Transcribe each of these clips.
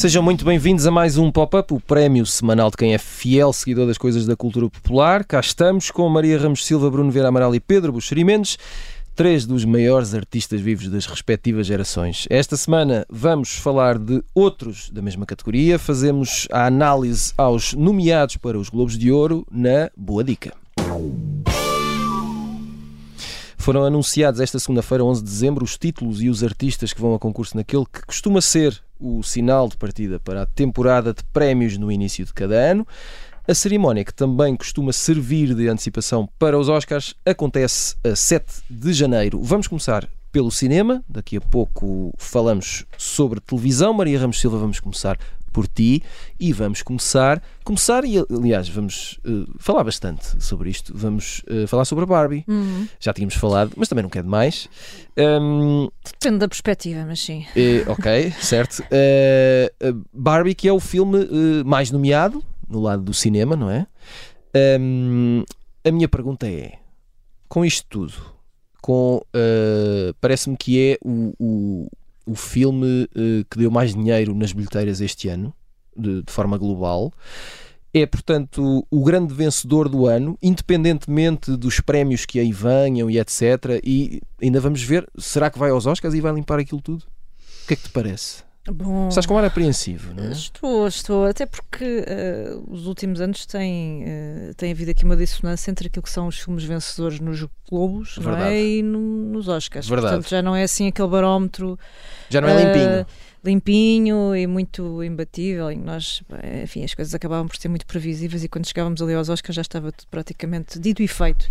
Sejam muito bem-vindos a mais um Pop-Up, o prémio semanal de quem é fiel seguidor das coisas da cultura popular. Cá estamos com Maria Ramos Silva, Bruno Vieira Amaral e Pedro Buxeri Mendes, três dos maiores artistas vivos das respectivas gerações. Esta semana vamos falar de outros da mesma categoria. Fazemos a análise aos nomeados para os Globos de Ouro na Boa Dica. Foram anunciados esta segunda-feira, 11 de dezembro, os títulos e os artistas que vão a concurso naquele que costuma ser o sinal de partida para a temporada de prémios no início de cada ano. A cerimónia, que também costuma servir de antecipação para os Oscars, acontece a 7 de janeiro. Vamos começar pelo cinema, daqui a pouco falamos sobre televisão. Maria Ramos Silva, vamos começar por ti e vamos começar, começar e aliás vamos uh, falar bastante sobre isto, vamos uh, falar sobre a Barbie, Uhum. já tínhamos falado, mas também não quer demais. Um, Depende da perspectiva, mas sim. eh, ok, certo. Barbie que é o filme mais nomeado no lado do cinema, não é? Um, a minha pergunta é, com isto tudo, com eh, parece-me que é o, o, o filme eh, que deu mais dinheiro nas bilheteiras este ano, de, de forma global. É, portanto, o grande vencedor do ano, independentemente dos prémios que aí venham e etc. E ainda vamos ver, será que vai aos Oscars e vai limpar aquilo tudo? O que é que te parece? Bom, Estás com ar apreensivo, não é? estou, estou, até porque eh, os últimos anos têm, eh, tem havido aqui uma dissonância entre aquilo que são os filmes vencedores nos Globos é? e no- nos Oscars. Verdade. Portanto, já não é assim aquele barómetro Já não é limpinho. limpinho e muito imbatível. E nós, enfim, as coisas acabavam por ser muito previsíveis e quando chegávamos ali aos Oscars já estava tudo praticamente dito e feito.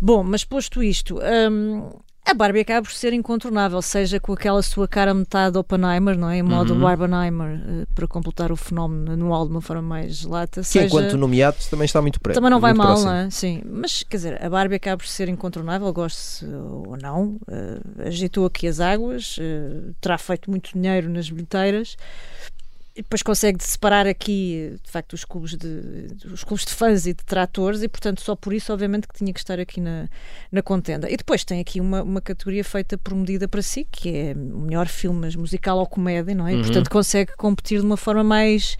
Bom, mas posto isto, hum, a Barbie acaba por ser incontornável, seja com aquela sua cara metade Oppenheimer, não é? Em modo Uhum. Barbenheimer, eh, para completar o fenómeno anual de uma forma mais lata. Que seja... enquanto nomeado também está muito pré Também não vai mal, próximo. não é? Sim, mas quer dizer, a Barbie acaba por ser incontornável, goste ou não, eh, agitou aqui as águas, eh, terá feito muito dinheiro nas bilheteiras. E depois consegue separar aqui, de facto, os clubes de, os clubes de fãs e de tratores, e portanto, só por isso, obviamente, que tinha que estar aqui na, na contenda. E depois tem aqui uma, uma categoria feita por medida para si, que é o melhor filme mas musical ou comédia, não é? E, Uhum. portanto, consegue competir de uma forma mais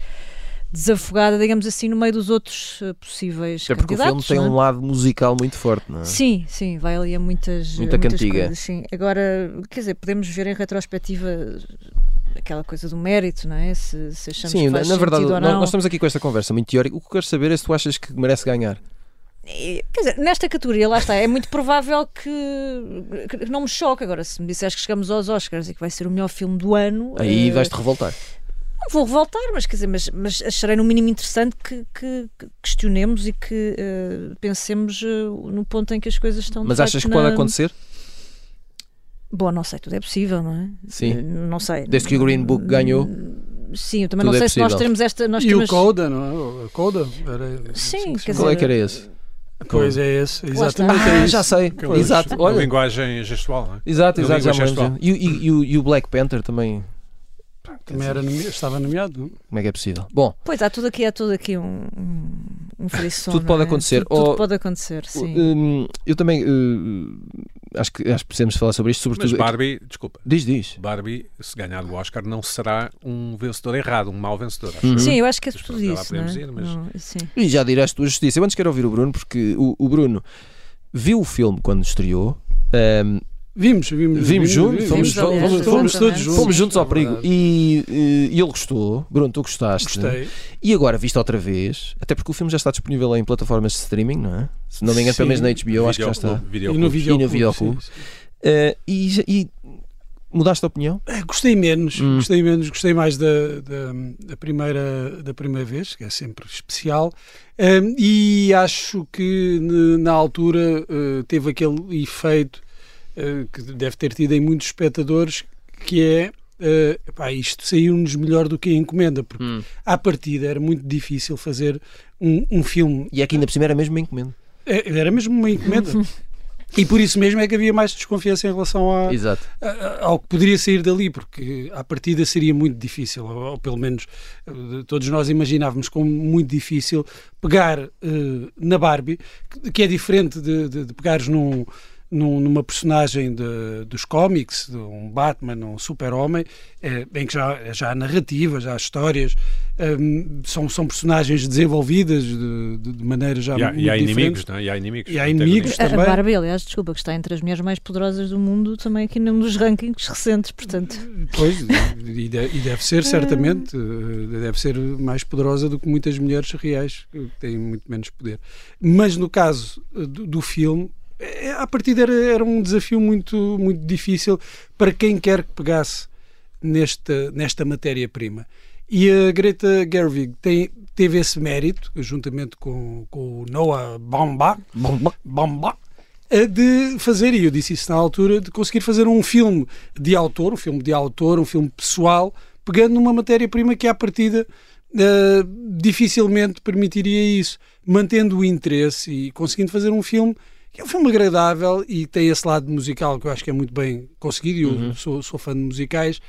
desafogada, digamos assim, no meio dos outros eh, possíveis Até porque o filme candidatos. tem é? um lado musical muito forte, não é? Sim, sim, vai ali a muitas, Muita muitas cantiga. coisas. Sim. Agora, quer dizer, podemos ver em retrospectiva aquela coisa do mérito, não é? Se, se achamos Sim, que na, faz na verdade, sentido ou nós, não. nós estamos aqui com esta conversa muito teórica. O que eu quero saber é se tu achas que merece ganhar. Quer dizer, nesta categoria, lá está, é muito provável que, que não me choque. Agora, se me disseres que chegamos aos Oscars e que vai ser o melhor filme do ano, Aí eh, vais-te revoltar. não vou revoltar, mas quer dizer, mas, mas acharei no mínimo interessante que, que- que questionemos e que eh, pensemos eh, no ponto em que as coisas estão. Mas achas que na- pode acontecer? Bom, não sei, tudo é possível, não é? Sim. Eh, Não sei. Desde que o Green Book ganhou. Sim, eu também Tudo não é sei se nós teremos esta. Nós E temos... o Coda, não é? O Coda era. Sim, quer. Qual é que era esse? Pois é esse, exatamente. Ah, é já sei. Aquelas- Exato. Uma Olha, linguagem gestual, não é? exato, exato. Já gestual. E, o- e, e o- e o Black Panther também. Também era nome- estava nomeado. não? Como é que é possível? Bom, Pois há tudo aqui, há tudo aqui um, um, um frisson, Tudo pode é? acontecer. Tudo, tudo Ou- pode acontecer, sim. hum, eu também hum, acho, que, acho que precisamos falar sobre isto, Mas sobretudo. Barbie, desculpa, Diz, diz. Barbie, se ganhar o Oscar, não será um vencedor errado, um mau vencedor. acho Uhum. Sim, eu acho que é Mas tudo isso, não é? podemos ir, mas- Não, sim. E já dirás tua justiça. Eu antes quero ouvir o Bruno, porque o, o Bruno viu o filme quando estreou. hum, Vimos, vimos. Vimos juntos, fomos- Vimos, fomos- exatamente. fomos todos juntos. Fomos juntos ao É perigo e, e- e ele gostou. Bruno, tu gostaste. Gostei. E agora, visto outra vez, até porque o filme já está disponível em plataformas de streaming, não é? Se não me engano, pelo menos na HBO, acho que já está. E no videoclube. sim, sim. Eh, e, e mudaste a opinião? É, Gostei menos, Hum. gostei menos, gostei mais da, da, da primeira, da primeira vez, que é sempre especial, e acho que na altura eh, teve aquele efeito eh, que deve ter tido em muitos espectadores, que é eh, epá, isto saiu-nos melhor do que a encomenda, porque à partida era muito difícil fazer um, um filme, E aqui ainda por cima era mesmo uma encomenda. É, era mesmo uma encomenda. E por isso mesmo é que havia mais desconfiança em relação a, Exato. a- ao que poderia sair dali, porque à partida seria muito difícil, ou, ou pelo menos eh, todos nós imaginávamos como muito difícil pegar eh, na Barbie, que, que é diferente de, de, de pegares num, num- numa personagem de- dos cómics, de um Batman, um super-homem, eh, em que já, já há narrativa, já há histórias, eh, são, são personagens desenvolvidas de, de- de maneira já E há, muito e há diferente. inimigos, não é? E há inimigos. E há inimigos. A, a também. Barbie, aliás, desculpa, que está entre as mulheres mais poderosas do mundo, também aqui num dos rankings recentes, portanto. Pois, e de- e deve ser certamente, eh, deve ser mais poderosa do que muitas mulheres reais que têm muito menos poder. Mas no caso eh, do, do filme, a partir era, era um desafio muito, muito difícil para quem quer que pegasse nesta, nesta matéria-prima. E a Greta Gerwig tem, teve esse mérito, juntamente com, com o Noah Baumbach, de fazer, e eu disse isso na altura, de conseguir fazer um filme de autor, um filme de autor, um filme pessoal, pegando numa matéria-prima que à partida eh, dificilmente permitiria isso, mantendo o interesse e conseguindo fazer um filme é um filme agradável e tem esse lado musical que eu acho que é muito bem conseguido, e eu sou, sou fã de musicais.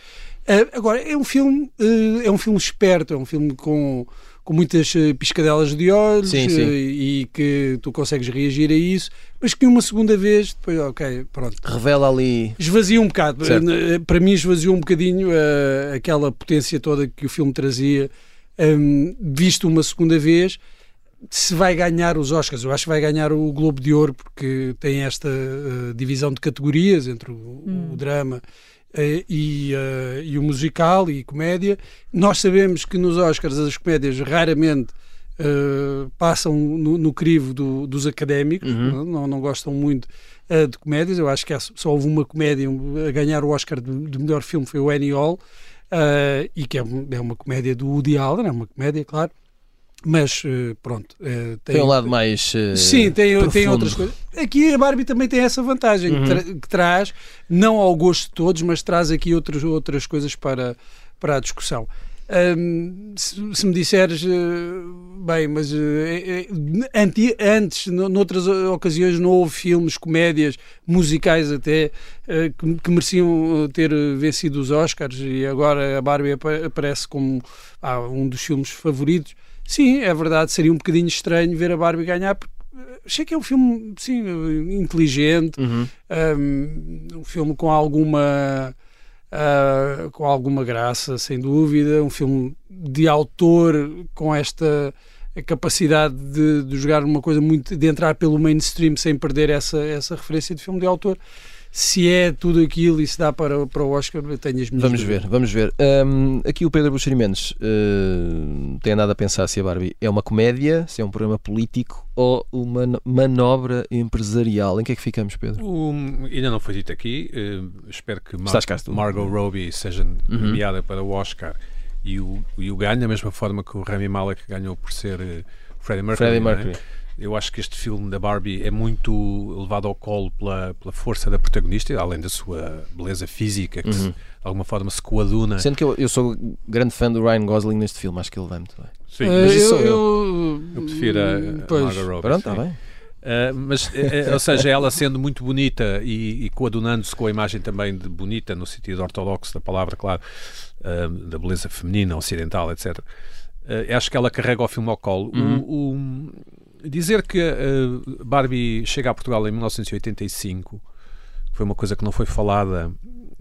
Eh, agora, é um filme eh, é um filme esperto, é um filme com, com muitas eh, piscadelas de olhos Sim, sim. eh, e que tu consegues reagir a isso, mas que uma segunda vez, depois, ok, pronto, Revela ali. esvazia um bocado. Certo. Para mim, esvaziou um bocadinho aquela potência toda que o filme trazia, hum, visto uma segunda vez. Se vai ganhar os Oscars, eu acho que vai ganhar o Globo de Ouro, porque tem esta eh, divisão de categorias entre o, o drama eh, e, eh, e o musical e comédia. Nós sabemos que nos Oscars as comédias raramente passam no, no crivo do- dos académicos, Uhum. não, não gostam muito de comédias. Eu acho que há- só houve uma comédia a ganhar o Oscar de, de melhor filme, foi o Annie Hall, e que é, é uma comédia do Woody Allen, é uma comédia, claro. Mas eh, pronto, eh, Tem um lado mais. eh, Sim, tem, tem outras coisas. Aqui a Barbie também tem essa vantagem, que, Uhum. tra- que traz, não ao gosto de todos, mas traz aqui outras, outras coisas para, para a discussão. Se, se me disseres, eh, bem, mas eh, eh, anti- antes, no- noutras ocasiões, não houve filmes, comédias, musicais até, que, que mereciam ter vencido os Oscars e agora a Barbie apa- aparece como ah, um dos filmes favoritos. Sim, é verdade, seria um bocadinho estranho ver a Barbie ganhar, porque achei que é um filme, sim, inteligente, Uhum. um, um filme com alguma ah, com alguma graça, sem dúvida, um filme de autor com esta capacidade de, de jogar uma coisa muito de entrar pelo mainstream sem perder essa, essa referência de filme de autor. Se é tudo aquilo e se dá para, para o Oscar, eu tenho as minhas Vamos dúvidas. ver, vamos ver. Hum, aqui o Pedro Buxeri Mendes uh, tem andado a pensar se a Barbie é uma comédia, se é um programa político ou uma no- manobra empresarial. Em que é que ficamos, Pedro? O- ainda não foi dito aqui. eh, espero que Mar cá. Margot Robbie seja Uhum. nomeada para o Oscar e o, e o ganhe, da mesma forma que o Rami Malek ganhou por ser eh, Freddie Mercury. Freddie é? Eu acho que este filme da Barbie é muito levado ao colo pela, pela força da protagonista, além da sua beleza física, que se- Uhum. de alguma forma se coaduna. Sendo que eu, eu sou grande fã do Ryan Gosling neste filme, acho que ele vai muito bem. Sim, Eh, mas isso eu, sou eu, eu prefiro a, a pois, Margot Robbie. Pronto, está bem. Uh, mas, eh, eh, ou seja, ela sendo muito bonita e, e coadunando-se com a imagem também de bonita, no sentido ortodoxo da palavra, claro, uh, da beleza feminina, ocidental, etc. Uh, acho que ela carrega o filme ao colo. O- Uhum. o- dizer que uh, Barbie chega a Portugal em 1985 que foi uma coisa que não foi falada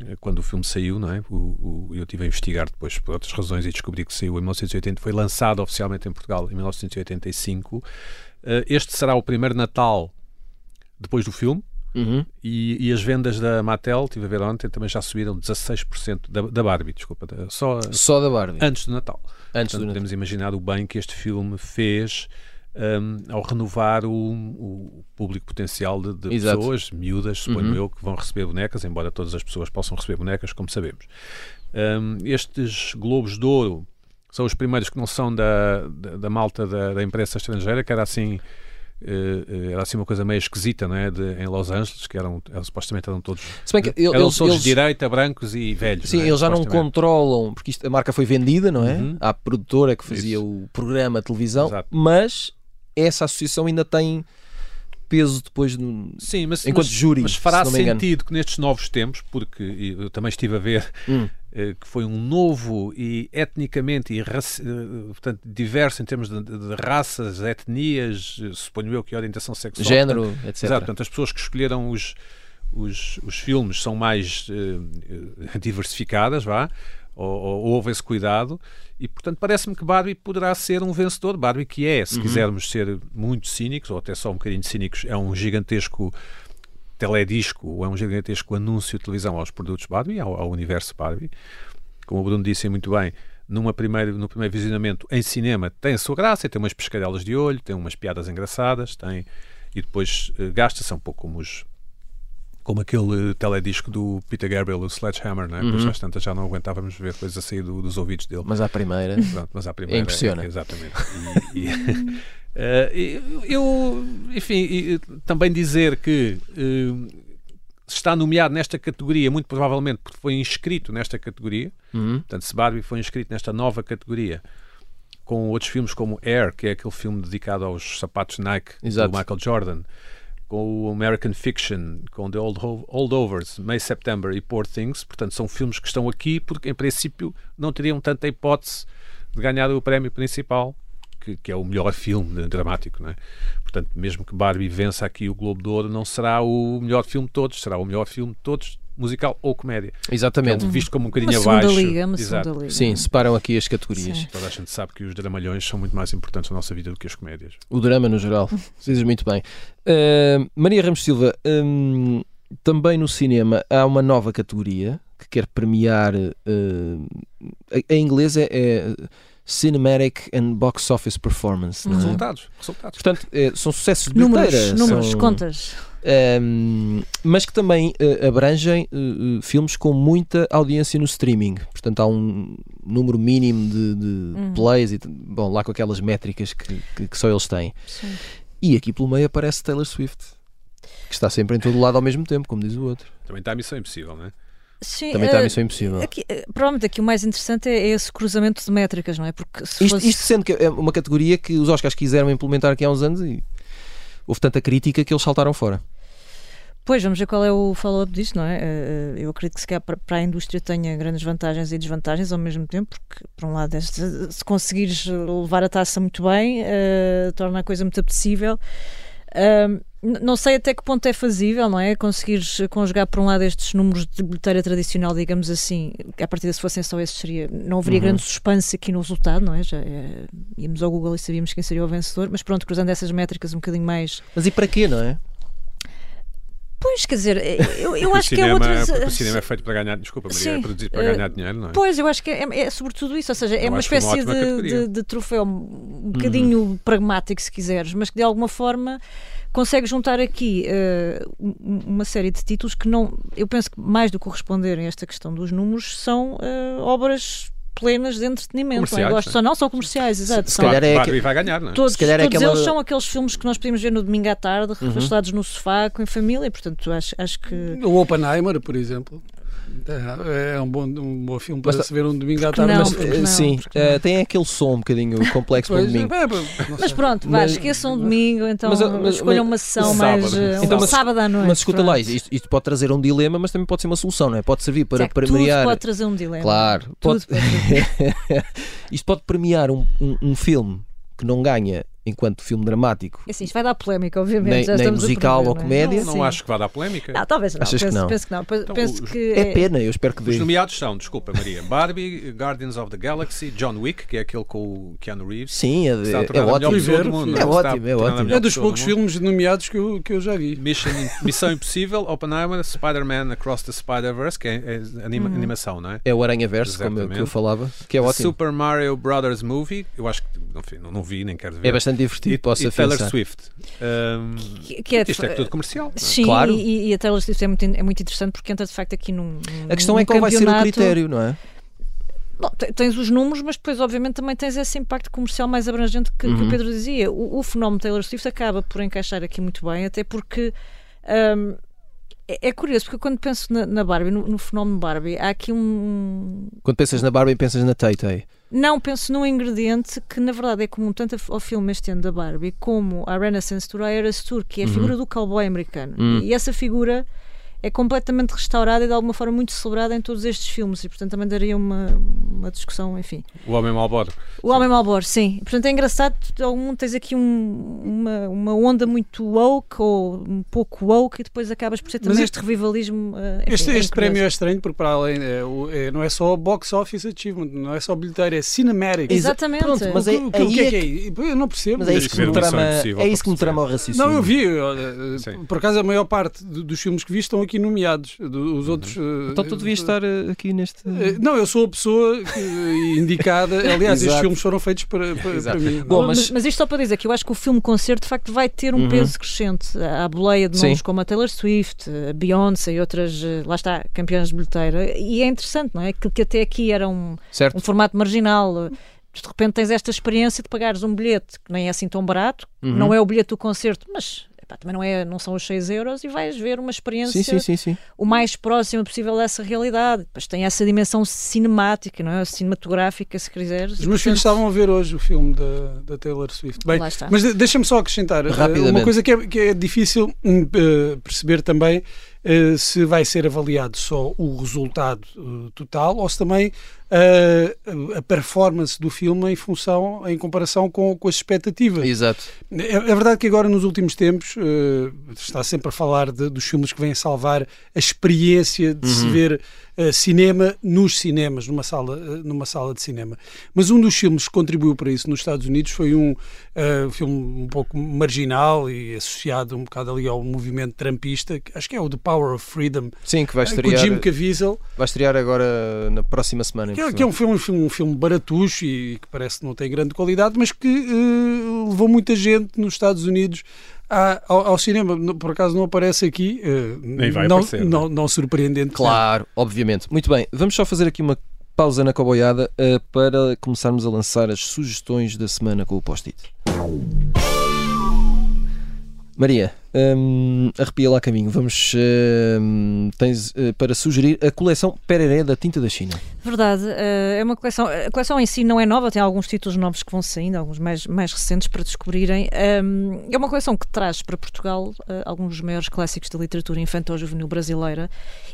eh, quando o filme saiu, não é? O, o- eu tive a investigar depois por outras razões e descobri que saiu em 1980, foi lançado oficialmente em Portugal em 1985. Eh, Este será o primeiro Natal depois do filme Uhum. e, e as vendas da Mattel, estive a ver ontem, também já subiram 16% da, da Barbie, desculpa, só Só da Barbie. antes do Natal. Antes Portanto, do Natal. podemos imaginar o bem que este filme fez hum, ao renovar o, o público potencial de, de pessoas, miúdas, suponho Uhum. eu, que vão receber bonecas, embora todas as pessoas possam receber bonecas, como sabemos. Hum, estes Globos de Ouro são os primeiros que não são da, da, da malta da, da imprensa estrangeira, que era assim. eh, eh, era assim uma coisa meio esquisita, não é? De, em Los Angeles, que eram, eram- supostamente eram todos, Se bem que ele- eram eles, todos eles- de direita, brancos e velhos. Sim, é? eles já não controlam, porque isto- a marca foi vendida, não é? Uhum. À produtora que fazia Isso. o programa de televisão, Exato. mas essa associação ainda tem peso depois no, Sim, mas, enquanto mas, júri. mas fará se sentido que nestes novos tempos, porque eu também estive a ver Hum. eh, que foi um novo e etnicamente e raci- eh, portanto, diverso em termos de, de- raças, etnias, eh, suponho eu que orientação sexual. Género, portanto, etc. Exato, portanto, as pessoas que escolheram os, os, os filmes são mais eh, diversificadas, vá, ou, ou houve esse cuidado, e portanto parece-me que Barbie poderá ser um vencedor. Barbie, que é, Uhum. se quisermos ser muito cínicos, ou até só um bocadinho cínicos, é um gigantesco teledisco, ou é um gigantesco anúncio de televisão aos produtos Barbie, ao, ao universo Barbie. Como o Bruno disse muito bem, numa primeiro, no primeiro visionamento em cinema tem a sua graça, tem umas pescadelas de olho, tem umas piadas engraçadas, tem e depois eh, gasta-se um pouco como os como aquele teledisco do Peter Gabriel, o Sledgehammer, é? Pois Uhum. às tantas já não aguentávamos ver coisas a sair do- dos ouvidos dele. Mas à primeira. Pronto, mas à primeira impressiona. é- exatamente. E, e, e- eu, enfim, também dizer que eh, está nomeado nesta categoria, muito provavelmente porque foi inscrito nesta categoria. Uhum. Portanto, se Barbie foi inscrito nesta nova categoria, com outros filmes como Air, que é aquele filme dedicado aos sapatos Nike Exato. do Michael Jordan, com o American Fiction, com The Old Ho- Holdovers, May September e Poor Things. Portanto, são filmes que estão aqui porque, em princípio, não teriam tanta hipótese de ganhar o prémio principal, que, que é o melhor filme dramático. Não é? Portanto, mesmo que Barbie vença aqui o Globo de Ouro, não será o melhor filme de todos, será o melhor filme de todos, musical ou comédia. Exatamente. É visto como um Uma bocadinho segunda abaixo. liga, uma Exato. segunda liga. Sim, separam aqui as categorias. Sim. Toda a gente sabe que os dramalhões são muito mais importantes na nossa vida do que as comédias. O drama no geral. Dizes muito bem. Uh, Maria Ramos Silva, hum, também no cinema há uma nova categoria que quer premiar. uh, em inglês é, é Cinematic and Box Office Performance. é? Resultados. Resultados. Portanto, é, são sucessos de Números, bilheteira, números, são- contas. Um, mas que também uh, abrangem uh, uh, filmes com muita audiência no streaming. Portanto, há um número mínimo de, de Uhum. plays, e, bom, lá com aquelas métricas que, que- que só eles têm. Sim. E aqui pelo meio aparece Taylor Swift, que está sempre em todo lado ao mesmo tempo, como diz o outro. Também está a missão impossível, não é? Sim, Também está a eh, missão impossível. Aqui, eh, provavelmente aqui o mais interessante é esse cruzamento de métricas, não é? Porque se Isto, fosse... isto sendo que é uma categoria que os Oscars quiseram implementar aqui há uns anos e houve tanta crítica que eles saltaram fora. Pois, vamos ver qual é o follow-up disto, não é? Eh, Eu acredito que se calhar para a indústria tenha grandes vantagens e desvantagens ao mesmo tempo, porque, por um lado, se conseguires levar a taça muito bem, torna a coisa muito apetecível. Não sei até que ponto é fazível, não é? Conseguires conjugar, por um lado, estes números de bilheteira tradicional, digamos assim, que a partir se fossem só esses, seria, não haveria Uhum. grande suspense aqui no resultado, não é? Já é, íamos ao Google e sabíamos quem seria o vencedor, mas pronto, cruzando essas métricas um bocadinho mais. Mas e para quê, não é? Pois, quer dizer, eu, eu Porque acho o que é cinema, outra. o cinema é feito para ganhar, desculpa, Maria, é Sim, produzido para eh, ganhar dinheiro, não é? Pois, eu acho que é, é sobretudo isso, ou seja, é Eu uma é uma espécie ótima de, de, de troféu um bocadinho pragmático, se quiseres, mas que de alguma forma consegue juntar aqui eh, um- uma série de títulos que não, eu penso que mais do que corresponderem a esta questão dos números, são eh, obras plenas de entretenimento. Não é? Comerciais, Gosto não ou não, são comerciais, exato. se são- calhar é que- vai ganhar, não é? Todos, se calhar é todos aquela- eles são aqueles filmes que nós podemos ver no domingo à tarde, Uhum. refastados no sofá, com a família, portanto acho, acho que. O Oppenheimer, por exemplo, é um bom, um bom filme para Mas- se ver um domingo à tarde. não, mas- Eh, não, Sim, não. eh, tem aquele som um bocadinho complexo para o domingo. é, é, Mas pronto, vá, esqueçam um domingo, então mas- mas- escolham uma sessão sábado. mais. um Então, mas- sábado à noite. Mas escuta pronto. lá, isto, isto pode trazer um dilema, mas também pode ser uma solução, não é? Pode servir para dizer, premiar. Pode trazer um dilema. Claro, Tudo pode- pode isto pode premiar um, um, um filme que não ganha enquanto filme dramático, Assim, isto vai dar polémica, obviamente. Nem- já nem musical ou não é? comédia. Não, não acho que vá dar polémica. Não, talvez não. Achas que penso, não? penso que não. Então, penso os- que é pena, eu espero que Os dê. nomeados são, desculpa Maria, Barbie, Guardians of the Galaxy, John Wick, que é aquele com o Keanu Reeves. Sim, é, que a é, melhor ótimo. Ver, mundo, é ótimo, é ótimo. É dos do poucos filmes nomeados que eu, que eu já vi. Mission, Missão Impossível, Oppenheimer, Spider-Man Across the Spider-Verse, que é, é anima- Uhum. animação, não é? É o Aranha Verso, como eu, que eu falava, que é ótimo. Super Mario Brothers Movie, eu acho que enfim, não, não vi, nem quero ver. É bastante e, divertido, posso e Taylor afiançar. Swift. Um, que, que é, isto é tudo comercial. é? Sim, Claro. e, e a Taylor Swift é muito, é muito interessante porque entra de facto aqui num. A questão num é qual vai ser o critério, não é? Bom, te- tens os números, mas depois, obviamente, também tens esse impacto comercial mais abrangente que, que Uhum. o Pedro dizia. O, o fenómeno Taylor Swift acaba por encaixar aqui muito bem, até porque hum, É, é curioso, porque quando penso na, na Barbie, no, no fenómeno Barbie, há aqui um. Quando pensas na Barbie, pensas na Tay Tay. Não, penso num ingrediente que na verdade é comum tanto ao filme este ano da Barbie como à Renaissance Tour, à Eras Tour, que é a Uhum. figura do cowboy americano. Hum. E essa figura é completamente restaurada e de alguma forma muito celebrada em todos estes filmes e portanto também daria uma, uma discussão, enfim. O Homem Malboro. O Homem Malboro, sim. Portanto é engraçado, algum, tens aqui um- uma, uma onda muito woke ou um pouco woke e depois acabas por ter Mas também este- este revivalismo. eh, enfim, Este, é este prémio é estranho porque para além é, é- não é só box office achievement, não é só bilheteiro, é cinematic. Exa- Exatamente. Pronto, mas o, é- que- o que- o que aí é é que é? Eu não percebo. Mas é isso que me trama, é isso que me trama o raciocínio. Não, eu vi. olha, Sim. por acaso a maior parte do- dos filmes que vi estão aqui nomeados. Do- Os outros. eh, Então tu devias estar eh, aqui neste. eh, Não, eu sou a pessoa que- indicada. Aliás, estes filmes foram feitos para, para, para mim. Bom, mas, mas- mas isto só para dizer que eu acho que o filme concerto de facto vai ter um Uhum. peso crescente à boleia de Sim. nomes como a Taylor Swift, a Beyoncé e outras, eh, lá está, campeãs de bilheteira. E é interessante, não é? Aquilo que até aqui era um, Certo? um formato marginal. eh, De repente tens esta experiência de pagares um bilhete que nem é assim tão barato, Uhum. não é o bilhete do concerto, mas epá, também não, é, não são os 6 euros e vais ver uma experiência Sim, sim, sim, sim. o mais próxima possível dessa realidade. Depois tem essa dimensão cinemática, não é? Cinematográfica, se quiseres. Os meus filhos estavam a ver hoje o filme da, da Taylor Swift. Bem, Lá está. mas de- deixa-me só acrescentar eh, Rapidamente. uma coisa que é, que é difícil eh, perceber também eh, se vai ser avaliado só o resultado eh, total ou se também eh, a performance do filme em função, em comparação com, com as expectativas. Exato. É, é verdade que agora nos últimos tempos eh, está sempre a falar de- dos filmes que vêm salvar a experiência de se Uhum. ver eh, cinema nos cinemas, numa sala, eh, numa sala de cinema. Mas um dos filmes que contribuiu para isso nos Estados Unidos foi um filme um pouco marginal e associado um bocado ali ao movimento trumpista, que acho que é o The Power of Freedom, Sim, que vai eh, com o estrear, Jim Caviezel. vai estrear agora na próxima semana. Que é, que é um filme, um filme, um filme baratucho e que parece que não tem grande qualidade, mas que eh, levou muita gente nos Estados Unidos a- ao, ao cinema. Por acaso não aparece aqui, eh, Nem vai não, aparecer, não, não surpreendente. Claro, obviamente. Muito bem, vamos só fazer aqui uma pausa na coboiada eh, para começarmos a lançar as sugestões da semana com o post-it. Maria, hum, arrepia lá caminho. Vamos tens eh, para sugerir a coleção Pereré da Tinta da China. Verdade, eh, é uma coleção. A coleção em si não é nova, tem alguns títulos novos que vão saindo, alguns mais, mais recentes para descobrirem. Um, é uma coleção que traz para Portugal eh, alguns dos maiores clássicos da literatura infantil-juvenil brasileira.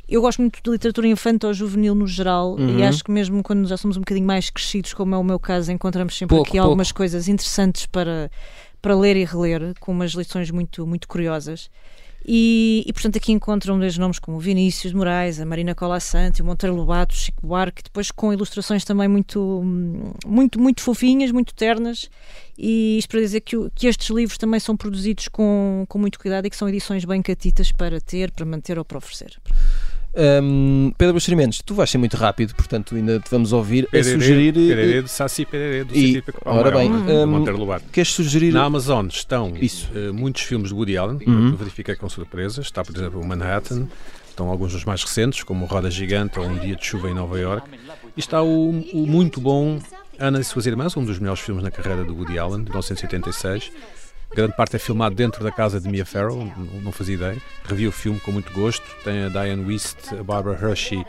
Eu gosto muito de literatura infantil-juvenil no geral Uhum. e acho que mesmo quando já somos um bocadinho mais crescidos, como é o meu caso, encontramos sempre Pouco, aqui algumas coisas interessantes para, para ler e reler, com umas lições muito, muito curiosas. E, e, portanto aqui encontram desde nomes como Vinícius de Moraes, a Marina Colassante, o Monteiro Lobato, o Chico Buarque, depois com ilustrações também muito, muito, muito fofinhas, muito ternas. E isto para dizer que, que estes livros também são produzidos com, com muito cuidado e que são edições bem catitas para ter, para manter ou para oferecer. Hum, Pedro Buxerimentos, tu vais ser muito rápido, portanto ainda te vamos ouvir a Pererê, sugerir. eh, Pererê de Saci Pererê, do E, ora bem, do Lobato. Queres sugerir? Na Amazon estão eh, muitos filmes de Woody Allen, Uhum. eu verifiquei com surpresas. Está, por exemplo, o Manhattan, estão alguns dos mais recentes, como Roda Gigante ou Um Dia de Chuva em Nova York. E está o, o muito bom Ana e Suas Irmãs, um dos melhores filmes na carreira de Woody Allen, de 1986. Grande parte é filmado dentro da casa de Mia Farrow, não, fazia ideia. Revi o filme com muito gosto. Tem a Diane Wist, a Barbara Hershey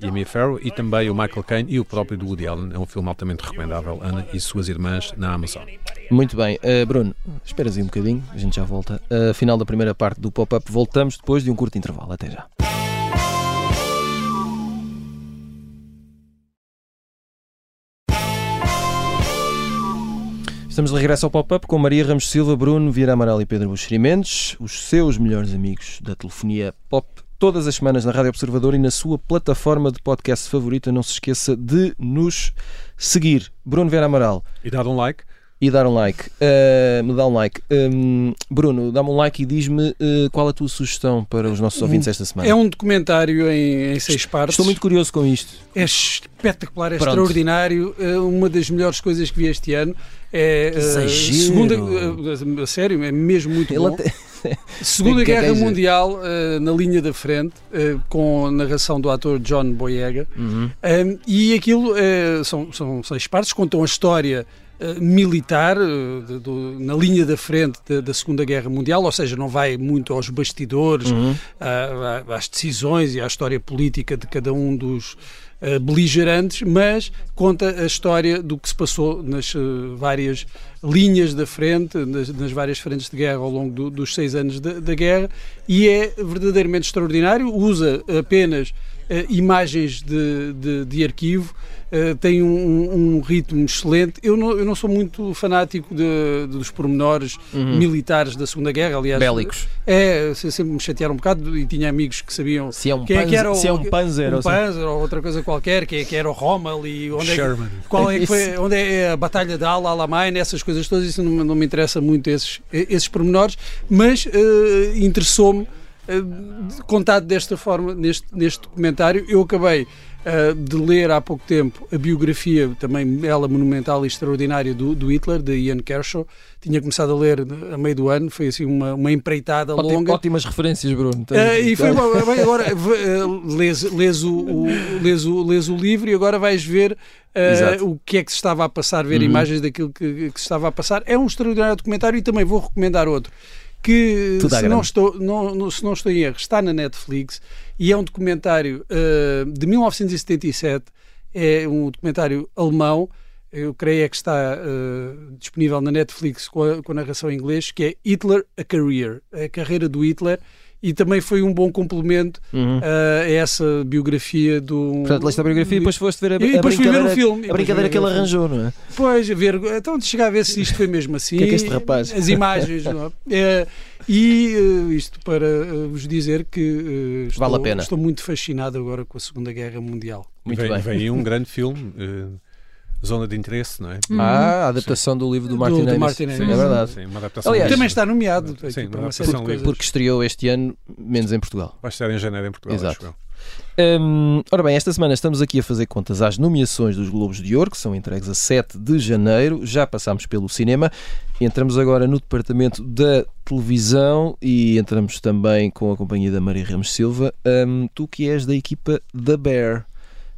e a Mia Farrow e também o Michael Caine e o próprio do Woody Allen. É um filme altamente recomendável, Ana e Suas Irmãs, na Amazon. Muito bem, Uh, Bruno, esperas aí um bocadinho, a gente já volta. Uh, final da primeira parte do pop-up, voltamos depois de um curto intervalo. Até já. Estamos de regresso ao pop-up com Maria Ramos Silva, Bruno Vieira Amaral e Pedro Buxeri Mendes, os seus melhores amigos da telefonia pop, todas as semanas na Rádio Observador e na sua plataforma de podcast favorita. Não se esqueça de nos seguir. Bruno Vieira Amaral, E dar um like. E dar um like. Uh, me dá um like. Um, Bruno, dá-me um like e diz-me uh, qual a tua sugestão para os nossos ouvintes esta semana. É um documentário em, em seis partes. Estou muito curioso com isto. É espetacular, é Pronto. extraordinário. É uma das melhores coisas que vi este ano. É, exagero. segunda, a sério, é mesmo muito Ele bom. até- Segunda é Guerra é- Mundial, eh, na linha da frente, com a narração do ator John Boyega. Uhum. Um, e aquilo são, são seis partes, contam a história militar eh, de- do- na linha da frente da, da Segunda Guerra Mundial, ou seja, não vai muito aos bastidores, Uhum. a- a- às decisões e à história política de cada um dos eh, beligerantes, mas conta a história do que se passou nas eh, várias linhas da frente, nas, nas várias frentes de guerra ao longo do- dos seis anos da, da guerra, e é verdadeiramente extraordinário. Usa apenas eh, imagens de, de, de arquivo, eh, tem um, um- ritmo excelente. Eu não, eu não sou muito fanático de- dos pormenores militares da Segunda Guerra, aliás. Bélicos. É, se- sempre me chatearam um bocado e tinha amigos que sabiam Se é um quem é que panzer, era o, se é um panzer, um ou seja, Panzer ou outra coisa qualquer, quem é que era o Rommel e onde é que, Sherman. qual é que foi, onde é a batalha de Al Alamein, essas coisas todas, isso não, me- não me interessa muito esses, esses pormenores, mas eh, interessou-me eh, contado desta forma neste, neste documentário. Eu acabei eh, de ler há pouco tempo a biografia, também ela monumental e extraordinária, do, do Hitler, de Ian Kershaw. Tinha começado a ler a meio do ano, foi assim uma, uma empreitada ótim- longa. ótimas referências, Bruno. Ah, e foi bom, bem, agora lês, lês, o, o- lês, o, lês o livro e agora vais ver Exato. o que é que se estava a passar, ver Uhum. imagens daquilo que, que se estava a passar. É um extraordinário documentário e também vou recomendar outro que Tudo se não, estou, não, não- se não estou em erro está na Netflix e é um documentário ah, de 1977 é um documentário alemão eu creio é que está ah, disponível na Netflix com a, com a narração em inglês, que é Hitler a Career, a carreira do Hitler, e também foi um bom complemento Uhum. ah, a essa biografia do. Portanto, leste a biografia e depois foste ver a, E a depois fui ver o filme. A brincadeira que ele arranjou, não é? Pois, a ver, então de chegar a ver se isto foi mesmo assim. O que é que este rapaz? As imagens, não é? É, e eh, isto para eh, vos dizer que eh, estou, Vale a pena. estou muito fascinado agora com a Segunda Guerra Mundial. Muito vem, bem. vem aí um grande filme, eh, Zona de Interesse, não é? Ah, a adaptação do livro do Do- Martin do Amis. Martin Sim, é verdade. Sim, uma adaptação Aliás, Também está nomeado Sim, aqui para uma uma série de adaptação coisas. Porque estreou este ano, menos em Portugal. Vai estar em janeiro em Portugal, Exato. acho eu. Hum, ora bem, esta semana estamos aqui a fazer contas às nomeações dos Globos de Ouro, que são entregues a 7 de janeiro. Já passámos pelo cinema. Entramos agora no departamento da televisão e entramos também com a companhia da Maria Ramos Silva. Hum, tu que és da equipa da Bear,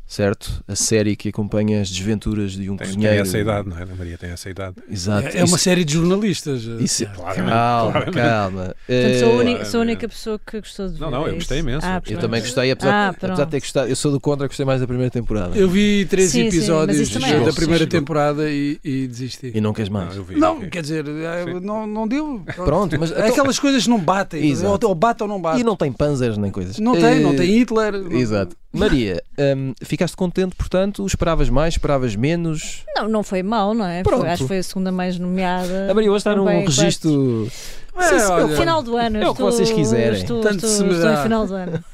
certo? A série que acompanha as desventuras de um Tem, cozinheiro. tem essa idade, não é? A Maria tem essa idade. Exato. É é uma Isso- série de jornalistas. isso- Claramente, calma, claramente. calma. Portanto, sou a, Eh, única, sou a única pessoa que gostou de ver. Não, não, eu é gostei imenso. Ah, Eu também gostei, apesar, Ah, apesar de ter gostado. Eu sou do contra, gostei mais da primeira temporada. Eu vi três Sim, sim, episódios é da bom. primeira Sim. temporada e, e desisti. E não queres mais. Não, eu vi, Não, quer dizer, eh, Sim. não, não deu. Pronto, mas então- Aquelas coisas não batem. Exato. Ou, ou bate ou não bate. E não tem panzers nem coisas. Não tem, não Eh, tem Hitler. não- Exato. Maria, hum, ficaste contente, portanto? Esperavas mais, esperavas menos? Não, não foi mal, não é? Foi- acho que foi a segunda mais nomeada. A Maria hoje está num registro. É, Final do ano. É o que estou- vocês quiserem. Estou, Tanto estou, se me estou em final do ano.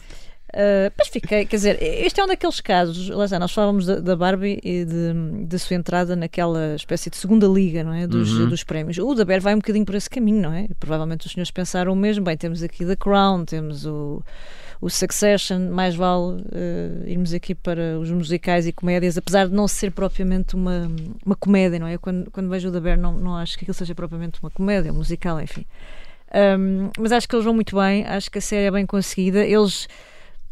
Uh, mas fiquei, quer dizer, este é um daqueles casos, lá está, nós falávamos da, da Barbie e de, da sua entrada naquela espécie de segunda liga, não é? Dos, Uhum. dos prémios. O da Bear vai um bocadinho por esse caminho, não é? Provavelmente os senhores pensaram o mesmo. Bem, temos aqui The Crown, temos o, o Succession, mais vale uh, irmos aqui para os musicais e comédias, apesar de não ser propriamente uma, uma comédia, não é? Eu Quando, quando vejo o da Bear, não, não acho que aquilo seja propriamente uma comédia, um musical, enfim. Um, mas acho que eles vão muito bem, acho que a série é bem conseguida. Eles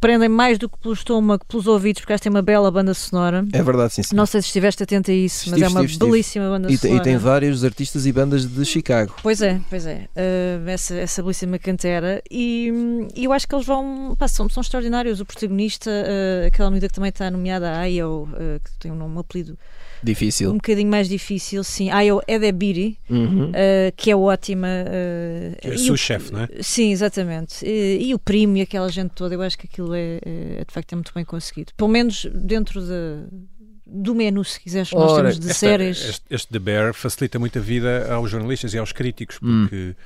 prendem mais do que pelo estômago, pelos ouvidos, porque acho que tem uma bela banda sonora. É verdade, sim, sim. Não sei se estiveste atento a isso, mas Estive, é uma estive, estive. belíssima banda E, sonora. e tem vários artistas e bandas de Chicago. Pois é, pois é. Uh, essa, essa belíssima cantera. E, e eu acho que eles vão. Pá, são, são extraordinários. O protagonista, uh, aquela menina que também está nomeada, a Ayo, uh, que tem um, nome, um apelido um Difícil. bocadinho mais difícil, sim. Ayo Edebiri, Uhum. uh, que é ótima. uh, Que é o- sous-chefe, não é? Sim, exatamente. E, e o primo e aquela gente toda, eu acho que aquilo é, é, de facto é muito bem conseguido. Pelo menos dentro da- do menu, se quiseres, que nós Ora, temos de Esta- séries. Este, este The Bear facilita muito a vida aos jornalistas e aos críticos, Hum. porque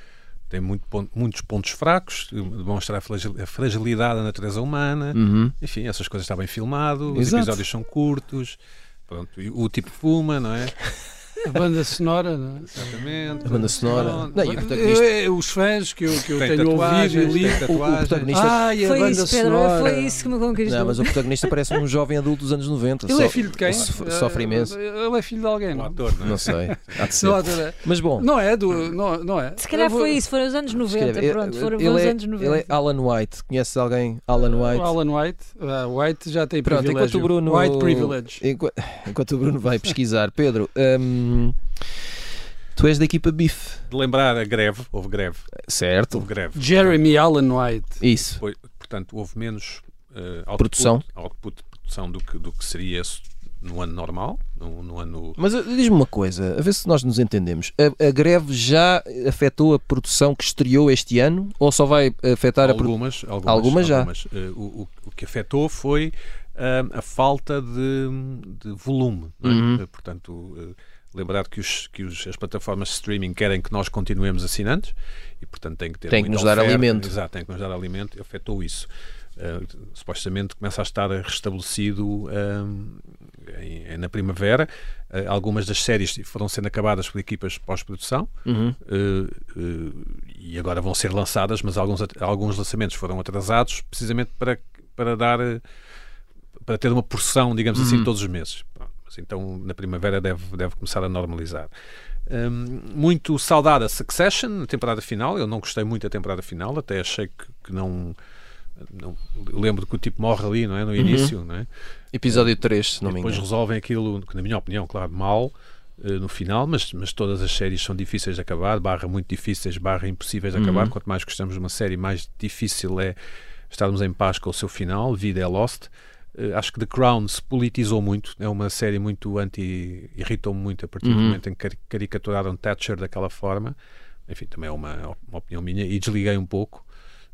tem muito muitos pontos fracos, demonstra a fragil- a fragilidade da natureza humana. Uhum. Enfim, essas coisas está bem filmado, os Exato. episódios são curtos, pronto, o tipo fuma, não é? A banda sonora, não é? Exatamente. A banda sonora. Não, e o protagonista, É, é, os fãs que eu, que eu Tem tenho ouvido e lido. o, o protagonista Ai, a Foi banda isso, Pedro, sonora. foi isso que me conquistou. Não, mas o protagonista parece um jovem adulto dos anos 90. Ele só- é filho de quem? so- Sofre imenso. Ele é filho de alguém, Um não? ator, não é? Não sei. Há de ser. Não, Mas bom. não é, do, não, não é. Se calhar vou- foi isso, foram os anos 90, escreve. pronto, foram ele, os é, anos 90. ele é Alan White. Conheces alguém? Alan O White? Alan White. Ah, White já tem Pronto, enquanto o Bruno. White privilege. Enqu- Enquanto o Bruno vai pesquisar. Pedro, tu és da equipa BIF, De lembrar a greve, houve greve. certo? Houve greve. Jeremy Allen White. Isso. Foi, portanto, houve menos eh, output, Produção. output de produção do que, do que seria esse no ano normal, no, no ano Mas uh, diz-me uma coisa, a ver se nós nos entendemos. A, a greve já afetou a produção que estreou este ano ou só vai afetar a produção? algumas, algumas, Algumas já. Eh, o, o, o que afetou foi ah, a falta de, de volume. não é? Uhum. Eh, Portanto, eh, lembrar que, os, que os, as plataformas de streaming querem que nós continuemos assinantes e, portanto, tem que ter Tem que nos dar oferta. alimento. Exato, tem que nos dar alimento e afetou isso. Eh, supostamente começa a estar restabelecido ah, em- na primavera. Eh, algumas das séries foram sendo acabadas por equipas de pós-produção Uhum. eh, eh, e agora vão ser lançadas, mas alguns, alguns lançamentos foram atrasados precisamente para, para dar eh, para ter uma porção, digamos assim, Uhum. todos os meses. Então na primavera deve, deve começar a normalizar. Hum, muito saudada Succession, na temporada final. Eu não gostei muito da temporada final, até achei que, que não, não. Lembro que o tipo morre ali, não é? No início, não é? Episódio 3, se não me depois resolvem aquilo, que, na minha opinião, claro, mal eh, no final, mas, mas todas as séries são difíceis de acabar, barra muito difíceis, barra impossíveis de Uhum. acabar. Quanto mais gostamos de uma série, mais difícil é estarmos em paz com o seu final. Vida é Lost. Eh, acho que The Crown se politizou muito, é uma série muito anti. irritou-me muito a partir do Uhum. momento em que cari- caricaturaram Thatcher daquela forma. Enfim, também é uma, uma opinião minha, e desliguei um pouco.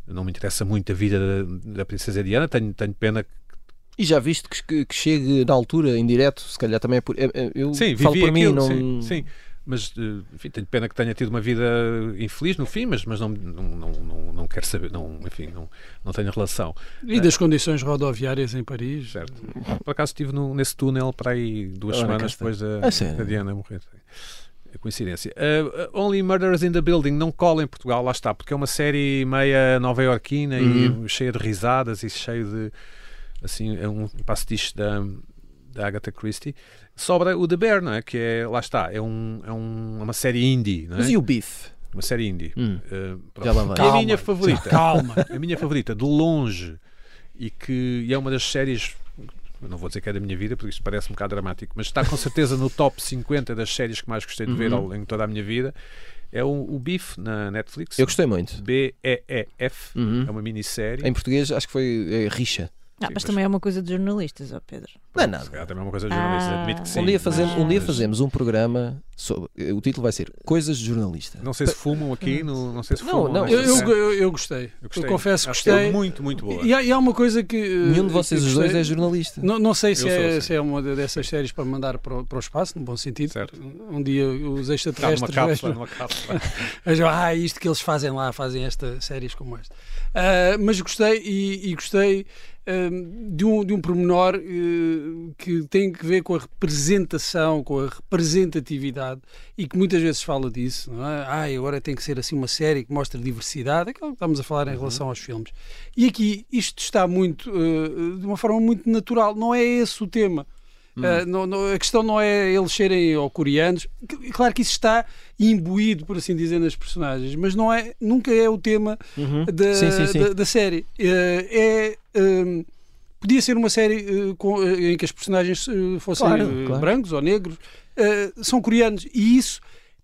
Não me interessa muito a vida da, da Princesa Diana, tenho, tenho pena que E já viste que, que chegue na altura, em direto, se calhar também é por. é- é- Eu Sim, falo por mim, aquilo, não. sim, sim. Mas, eh, enfim, tenho pena que tenha tido uma vida infeliz no fim, mas, mas não, não, não, não quero saber, não, enfim, não, não tenho relação. E das condições rodoviárias em Paris. Certo. Por acaso estive no- nesse túnel para aí duas semanas depois da, A sério? da Diana morrer. É coincidência. Uh, Only Murders in the Building não cola em Portugal, lá está, porque é uma série meia nova-iorquina Uhum. e cheia de risadas e cheio de. Assim, é um pastiche da, da Agatha Christie. Sobra o The Bear, não é? Que é, lá está, é, um, é um- uma série indie, não é? Mas e o bife? Uma série indie. Hum. Uh. Já lá vai. E a minha favorita Calma. a minha favorita, de longe, e que e é uma das séries. Não vou dizer que é da minha vida, porque isto parece um bocado dramático, mas está com certeza no top 50 das séries que mais gostei de ver Uhum. ao- em toda a minha vida. É o, o Beef na Netflix. Eu gostei muito. B-E-E-F. Uhum. É uma minissérie. Em português, acho que foi é, Richa. Ah, Sim, mas mas- também é uma coisa de jornalistas, ó Pedro. Não é Se nada. calhar também é uma coisa de jornalista, Ah. admito que sim. um, dia mas- fazemos, um dia mas- fazemos um programa sobre. O título vai ser Coisas de Jornalista. Não sei se fumam aqui, no, não sei se Não, fumam. não, nesta Eu, eu, eu, eu gostei. Eu, confesso que é gostei. muito, muito boa. E há, e há uma coisa que. eh, Nenhum de vocês os dois gostei. é jornalista. Não, não sei se é, sim. se é uma dessas séries para mandar para o, para o espaço, no bom sentido. Certo. Um dia os Está numa extraterrestres cápsula, numa cápsula. vejam, ah, isto que eles fazem lá, fazem esta séries como esta. Ah, mas gostei e, e gostei de, um, de um pormenor eh, que tem que ver com a representação, com a representatividade e que muitas vezes fala disso, não é? Ah, agora tem que ser assim uma série que mostra diversidade, aquilo que estamos a falar em relação aos filmes. E aqui isto está muito, eh, de uma forma muito natural, não é esse o tema. Uh, não- não- a questão não é eles serem ou coreanos. Claro que isso está imbuído, por assim dizer, nas personagens, mas não é, nunca é o tema Uhum. da, Sim, sim, sim. da, da série. Uh, é, podia ser uma série uh, com- uh, em que as personagens uh, fossem Claro, claro. brancos ou negros. São coreanos e isso,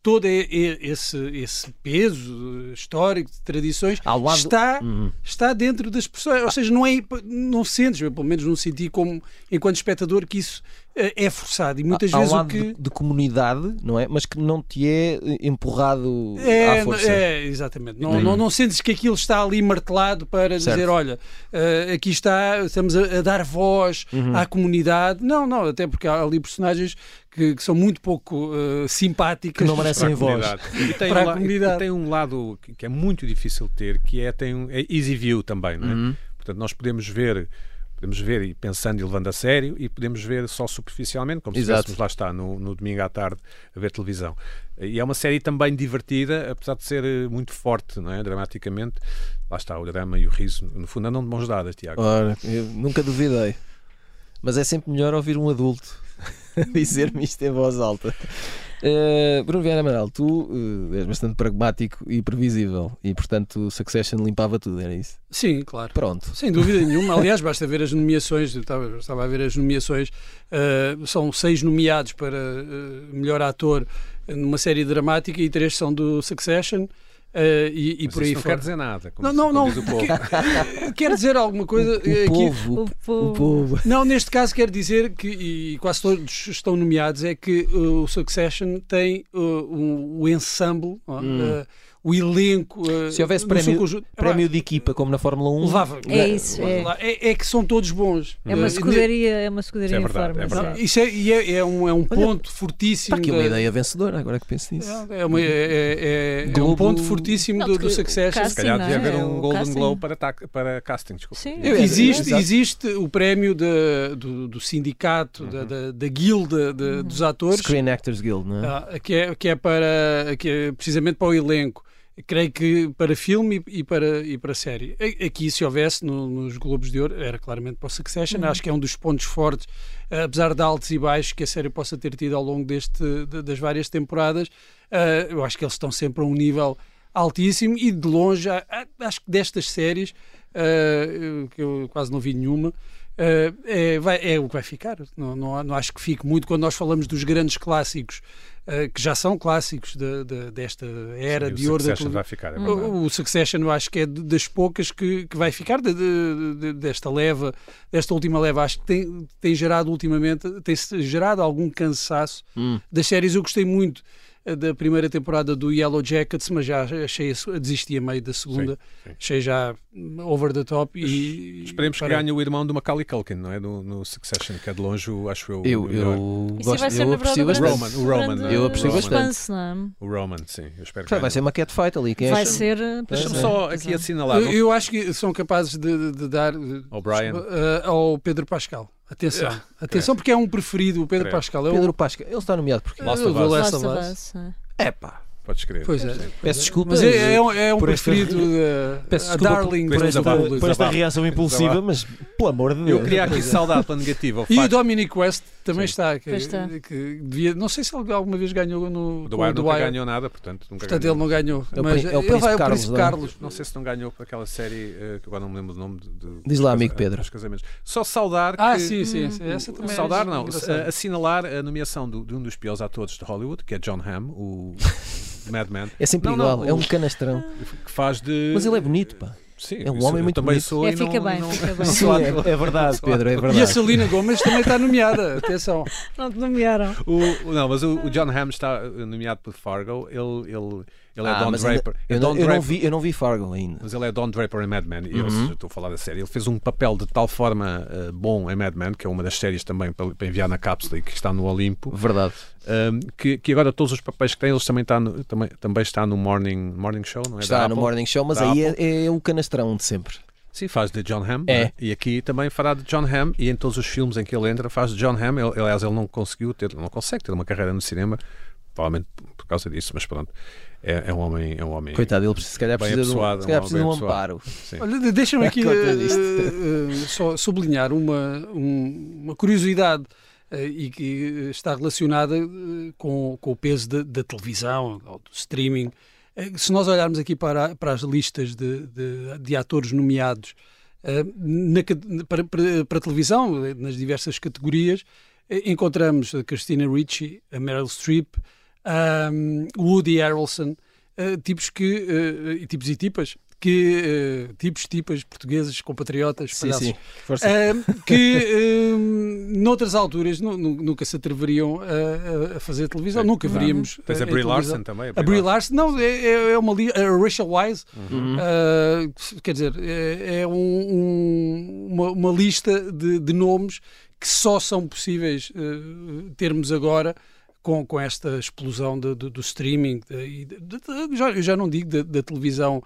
todo esse, esse peso uh, histórico de tradições, lado- está Uhum. está dentro das pessoas, ou seja, não é não sentes, eu, pelo menos não senti como enquanto espectador que isso eh, é forçado e muitas Ao vezes o lado que de, de comunidade, não é? Mas que não te é eh, empurrado é, à força. é, exatamente. Não, Uhum. não, não sentes que aquilo está ali martelado para Certo. dizer, olha, eh, aqui está, estamos a, a dar voz Uhum. à comunidade. Não, não, até porque há ali personagens que, que são muito pouco eh, simpáticas. Que não merecem para a voz. comunidade. E tem, Para um, a comunidade. e tem um lado que- é muito difícil de ter, que é, tem um, é easy view também, não é? Uhum. Portanto, nós podemos ver Podemos ver e pensando e levando a sério e podemos ver só superficialmente, como se estivéssemos lá está, no, no domingo à tarde a ver televisão. E é uma série também divertida, apesar de ser eh, muito forte, não é? Dramaticamente. Lá está, o drama e o riso, no fundo, andam de mãos dadas, Tiago. Ora, eu nunca duvidei. Mas é sempre melhor ouvir um adulto dizer-me isto em voz alta. Eh, Bruno Vieira Amaral, tu eh, és bastante pragmático e previsível e, portanto, Succession limpava tudo, era isso? Sim, claro. Pronto. Sem dúvida nenhuma. Aliás, basta ver as nomeações. Eu estava, eu estava a ver as nomeações. Uh, são seis nomeados para uh, melhor ator numa série dramática e três são do Succession. Uh, e, e Mas por aí não fora. quer dizer nada. como Não, se- não, como não. diz o povo. Quer, quer dizer alguma coisa. O aqui- povo, O o, povo. o povo. Não, neste caso quer dizer que, e quase todos estão nomeados, é que uh, o Succession tem uh, um- o ensemble, Hum. O elenco. uh, Se houvesse prémio- conjunto. Prémio de equipa, como na Fórmula 1. Levava. É isso, é. É, é que são todos bons. É uma Uh, escuderia, é uma escuderia Isso é verdade, é verdade. Não, isso é, e é, é um, é um ponto fortíssimo. Está aqui uma da- ideia vencedora, agora que penso nisso. É, é uma- é- é- é um ponto fortíssimo Não, do, do Se calhar devia é? haver É um Golden casting. Globe para, para casting, desculpa. Sim. Existe, existe o prémio da- do, do sindicato, da, Uhum. da, da guilda de- dos atores, Screen Actors Guild, não é? ah, que, é, que é para que é precisamente para o elenco. Creio que para filme e, para, e para série. Aqui, se houvesse no- nos Globos de Ouro, era claramente para o Succession. Uhum. Acho que é um dos pontos fortes, ah, apesar de altos e baixos que a série possa ter tido ao longo deste, de- das várias temporadas. ah, eu acho que eles estão sempre a um nível altíssimo e de longe, acho que destas séries, eu- que eu quase não vi nenhuma, ah, é, vai- é o que vai ficar. Não, não, não acho que fique muito quando nós falamos dos grandes clássicos, ah, que já são clássicos de- de- desta era Sim, o de ouro da Succession vai ficar. é verdade. O, o Succession eu acho que é das poucas que, que vai ficar de- de- de- desta leva, desta última leva. Acho que tem, tem gerado ultimamente, tem gerado algum cansaço Hum. das séries. Eu gostei muito da primeira temporada do Yellow Jackets, mas já achei desisti a meio da segunda. Sim, sim. Achei já over the top e Esperemos que parei. ganhe o irmão do Macaulay Culkin, não é? No, no Succession, que é de longe, o- acho eu. Eu, o eu Isso gosto, vai ser, eu aprecio o bastante. Roman, o Roman, grande eu aprecio bastante. não O Roman, sim. Eu espero que Vai ganhe. ser uma catfight ali. Quem é? Vai acha? ser. Deixa-me é. só aqui assinalar. Eu, eu acho que são capazes de, de dar eh, Ao Brian. eh, ao Pedro Pascal. Atenção, Ah, atenção porque é um preferido. O Pedro. Pascal é o Pedro Pascal, ele está nomeado porque. Last of Us. Last of Us, é. É pá. Podes crer. Pois é. Peço desculpa. Mas é, é um, é um por esta- preferido Peço a desculpa Darling por por esta, por esta Desabafo. reação impulsiva, mas pelo amor de Deus. Eu queria aqui saudar pela negativa. o E o facto- Dominic West também Sim. está, que, Pois está. que devia, não sei se ele alguma vez ganhou no O com The nunca ganhou nada, portanto nunca Portanto, ganhou. ele não ganhou. É o mas é o ele príncipe vai ao Carlos, Príncipe não é? Carlos. Não sei se não ganhou por aquela série eh, que agora não me lembro do nome. De, de- Diz lá, dos amigo casa- Pedro. dos casamentos. Só saudar Ah, que. sim, sim. Hum. sim. Essa também é Saudar, não. engraçada. eh, Assinalar a nomeação do- de um dos piores atores de Hollywood, que é John Hamm, o Madman, É sempre Não, não, igual, é o- um canastrão. que faz de. Mas ele é bonito, pá. Sim, é um homem muito também bonito. sou É, e fica não, bem, não- fica bem. Sim, é, é verdade, Pedro, é E a verdade. Selena Gomes também está nomeada. Atenção. Não te nomearam. O, não, mas o, o John Hamm está nomeado por Fargo. Ele, ele, ele é Ah, Don mas ainda- Draper. eu, É não, Don eu, não Draper. vi, eu não vi Fargo ainda. Mas ele é Don Draper em Mad Men, e eu Uhum. estou a falar da série. Ele fez um papel de tal forma eh, bom em Mad Men, que é uma das séries também para, para enviar na cápsula e que está no Olimpo, Verdade. um, que, que agora todos os papéis que tem, eles também está no, também, também está no Morning, morning Show, não é? Está no. Morning Show, mas Da aí é, é o canastrão de sempre. Sim, faz de John Hamm. É. né? E aqui também fará de John Hamm, e em todos os filmes em que ele entra, faz de John Hamm. Ele, aliás, ele não conseguiu ter, não consegue ter uma carreira no cinema, provavelmente por causa disso, mas pronto. É, é um homem. É um homem Coitado, ele precisa- se calhar Bem precisa, de um, se calhar um precisa de um amparo. Sim. Olha, de- deixa-me aqui eh, eh, só sublinhar uma, um- uma curiosidade eh, e que está relacionada com, com o peso da, da televisão ou do streaming. Se nós olharmos aqui para, para as listas de, de, de atores nomeados na para, para, para a televisão, nas diversas categorias, encontramos a Christina Ricci, a Meryl Streep, um, Woody Harrelson, eh, tipos que, e tipos e tipas, que, eh, tipos tipas portugueses, compatriotas, Sim, palhaços, sim. Força. Ahm, que ahm, noutras alturas nu- nu- nunca se atreveriam a, a- a fazer televisão, Sim. nunca veríamos. Tens a em Brie. Larson também. A Brie Larson, não, é, é- é uma li- a Rachel Wise, Uhum. quer dizer, é, é um- um- uma, uma lista de, de nomes que só são possíveis termos agora com, com esta explosão de- do- do streaming. de- e de- de- de- já, eu já não digo da, televisão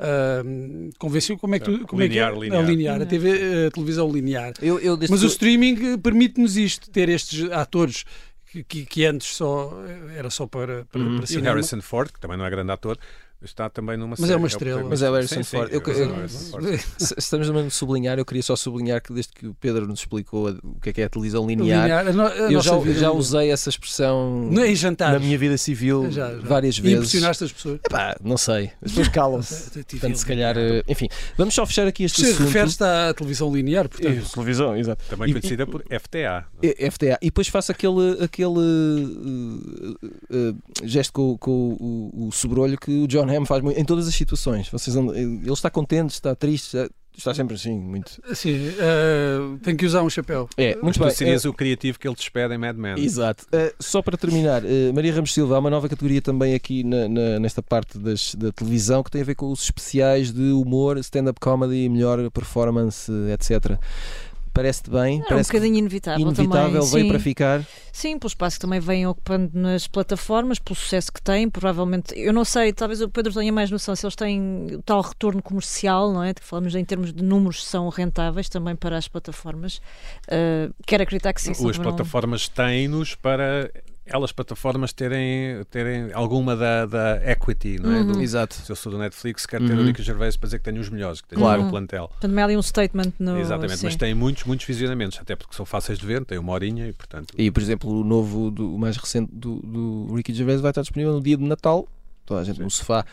uh, convencional, como é que tu, como linear, é que é? linear. A linear, a, TV, a televisão linear. Eu, eu Mas o streaming permite-nos isto, ter estes atores que, que, que antes só era só para, para, Uhum. para E cinema. Harrison Ford, que também não é grande ator, está também numa Mas série. é uma estrela. protagonista. Mas é o Harrison Sim, sim, Ford. Eu- é o eu- Ford. Se- Estamos no sublinhar, eu queria só sublinhar que desde que o Pedro nos explicou a- o que é que é a televisão linear, Linear, a no- a eu já, vida já usei essa expressão Não é na minha vida civil Já, já. várias E vezes. impressionaste as pessoas. Epá, não sei, as pessoas calam-se. Portanto, se calhar, eh, enfim, vamos só fechar aqui este Se assunto. refere-se à televisão linear, portanto. Televisão, exato. Também E- conhecida por FTA. FTA. E depois faço aquele, aquele eh, eh, gesto com, com o, o sobrolho que o John Hamm faz muito, em todas as situações. Vocês andam- ele está contente, está triste, está, está sempre assim, muito. Sim, eh, tem que usar um chapéu. É, Mas muito tu bem. serias Eh, o criativo que ele despede em Mad Men. Exato. Eh, só para terminar, eh, Maria Ramos Silva, há uma nova categoria também aqui na- na- nesta parte das- da televisão que tem a ver com os especiais de humor, stand-up comedy, melhor performance, etc. Parece-te bem? Era um Parece que bocadinho inevitável, inevitável, também. veio sim. para ficar. Sim, pelo espaço que também vem ocupando nas plataformas, pelo sucesso que tem, provavelmente. Eu não sei, talvez o Pedro tenha mais noção se eles têm tal retorno comercial, não é? De que falamos em termos de números, são rentáveis também para as plataformas. Uh, quero acreditar que sim. As senão não- plataformas têm-nos para elas plataformas terem, terem alguma da, da equity, não é? Uhum. Do- Exato. se eu sou do Netflix, quero ter Uhum. o Nick Gervais para dizer que tenho os melhores, que tenho Claro. um plantel. Portanto, ali um statement no. Exatamente, sim. mas tem muitos, muitos visionamentos, até porque são fáceis de ver, tem uma horinha e, portanto, E, por exemplo, o novo, do, o mais recente do, do Ricky Gervais vai estar disponível no dia de Natal. Toda a gente no sofá.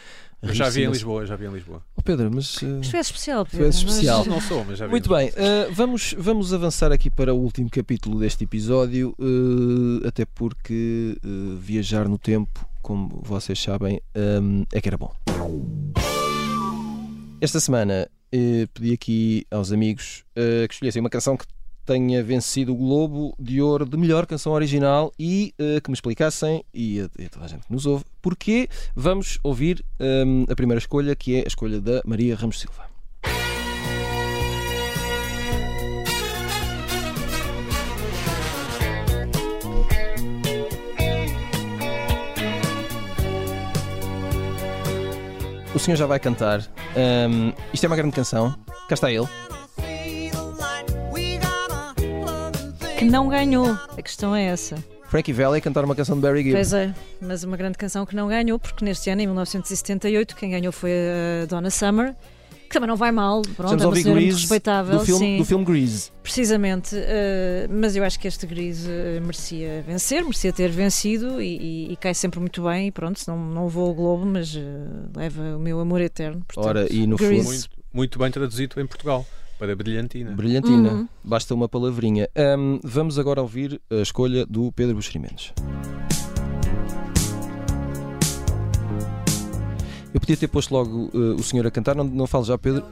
eu já vi em. Lisboa, já vi em Lisboa. Oh, Pedro, mas. Isto é especial, Isto é Pedro. mas- especial. Não sou, mas já vi. Muito bem, eh, vamos, vamos avançar aqui para o último capítulo deste episódio, eh, até porque eh, viajar no tempo, como vocês sabem, eh, é que era bom. Esta semana pedi aqui aos amigos que escolhessem uma canção que tenha vencido o Globo de Ouro de melhor canção original e eh, que me explicassem, e a, e toda a gente que nos ouve, porque vamos ouvir eh, a primeira escolha, que é a escolha da Maria Ramos Silva. O senhor já vai cantar. Ahm, isto é uma grande canção. Cá está ele. Que não ganhou. A questão é essa. Frankie Valli cantar uma canção de Barry Gibb. Pois é, mas uma grande canção que não ganhou, porque neste ano, em 1978, quem ganhou foi a Donna Summer, que também não vai mal, pronto, Estamos é a uma senhora Grease respeitável, do filme, sim, do filme Grease. precisamente, eh, mas eu acho que este Grease eh, merecia vencer, merecia ter vencido e, e- e cai sempre muito bem, e pronto, não, não vou ao Globo, mas eh, leva o meu amor eterno. Portanto, Ora, e no Grease. Muito, muito bem traduzido em Portugal, para Brilhantina. brilhantina. Uhum. Basta uma palavrinha. Ahm, vamos agora ouvir a escolha do Pedro Buxeri Mendes. Eu podia ter posto logo eh, o senhor a cantar, não, não falo já, Pedro.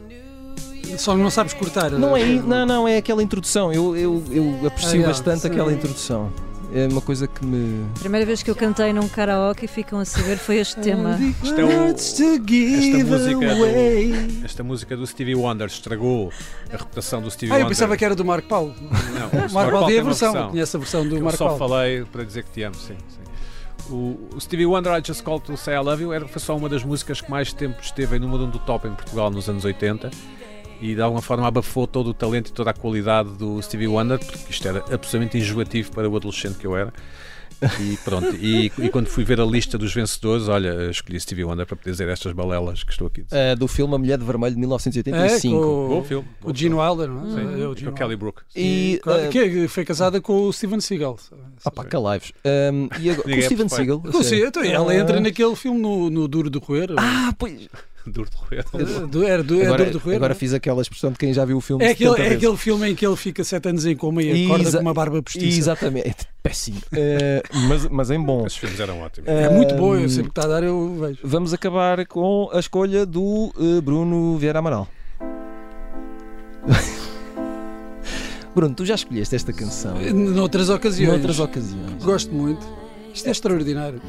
Só não sabes cortar. Não é, eh, não, não, é aquela introdução. Eu, eu, eu aprecio Ah, é, bastante sim. aquela introdução. É uma coisa que me. A primeira vez que eu cantei num karaoke e ficam a saber foi este tema. É o- esta música do- Esta música do Stevie Wonder estragou a reputação do Stevie Ah, eu Wonder. pensava que era do Marco Paulo. Não, O Marco Paulo tem a uma versão, conhece a versão do Eu Marco só Paulo. falei para dizer que te amo, sim. sim. O, o Stevie Wonder, I Just Called to Say I Love You, era, foi só uma das músicas que mais tempo esteve em número 1 do top em Portugal nos anos 80 e de alguma forma abafou todo o talento e toda a qualidade do Stevie Wonder, porque isto era absolutamente enjoativo para o adolescente que eu era. E pronto, e, e quando fui ver a lista dos vencedores, olha, escolhi Stevie Wonder para poder dizer estas balelas que estou aqui. Ah, do filme A Mulher de Vermelho de É, 1985. com Bom o, filme. o Gene Wilder, não é? Sim, É, o Gene com o Wilder. Kelly Brook. E. Ah, que foi casada com o Steven Seagal. Opa, calives. Um, e agora, com o é Steven. Seagal. Sei, então, ela Ah. entra naquele filme no, no Duro de Roer. Ah, pois. Duro de roer. É, Era do, é Agora, Duro de Roer. agora não é? fiz aquela expressão de quem já viu o filme. É aquele, 70 é aquele filme em que ele fica sete anos em coma e acorda Exa- com uma barba postiça. Exatamente. É péssimo. Eh, mas, mas em bom. Esses filmes eram ótimos. É muito boa, eu Ahm, sempre que está a dar eu vejo. Vamos acabar com a escolha do eh, Bruno Vieira Amaral. Bruno, tu já escolheste esta canção Noutras ocasiões. noutras ocasiões. Gosto muito. Isto é extraordinário.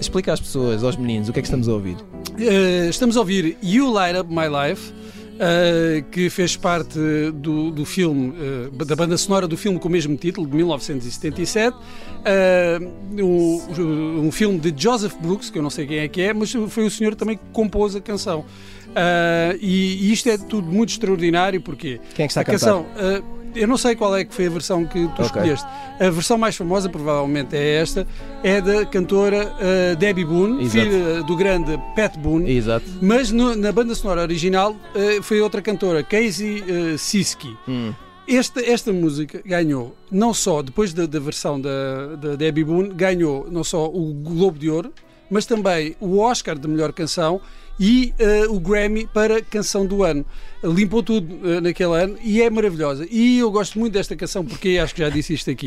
Explica às pessoas, aos meninos, o que é que estamos a ouvir. Eh, estamos a ouvir You Light Up My Life, eh, que fez parte do, do filme, eh, da banda sonora do filme com o mesmo título, de 1977. Eh, um, um filme de Joseph Brooks, que eu não sei quem é que é, mas foi o senhor também que compôs a canção. Uh, e, e isto é tudo muito extraordinário porque Quem é que está a a cantar? canção, uh, eu não sei qual é que foi a versão que tu Ok. escolheste. A versão mais famosa, provavelmente, é esta, é da cantora uh, Debbie Boone, Exato. filha do grande Pat Boone. Exato. Mas no- na banda sonora original uh, foi outra cantora, Casey uh, Siski. Hum. Esta, esta música ganhou, não só depois da, da versão da, da Debbie Boone, ganhou não só o Globo de Ouro, mas também o Oscar de melhor canção e eh, o Grammy para canção do ano. Limpou tudo eh, naquele ano e é maravilhosa. E eu gosto muito desta canção porque acho que já disse isto aqui.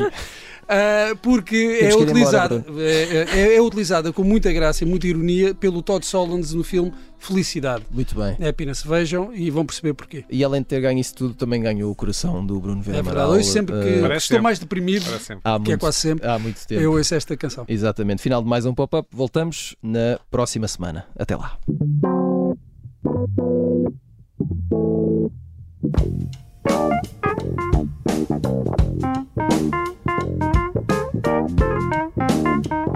Ah, porque é embora, utilizada, é, é- é utilizada com muita graça e muita ironia pelo Todd Solondz no filme Felicidade. Muito bem. É apenas vejam e vão perceber porquê. E além de ter ganho isso tudo, também ganhou o coração do Bruno Vera É verdade. Hoje sempre que, Parece estou sempre. mais deprimido, há que é muito, quase sempre, há muito tempo. eu ouço esta canção. Exatamente. Final de mais um pop-up. Voltamos na próxima semana. Até lá. Thank you. Thank you.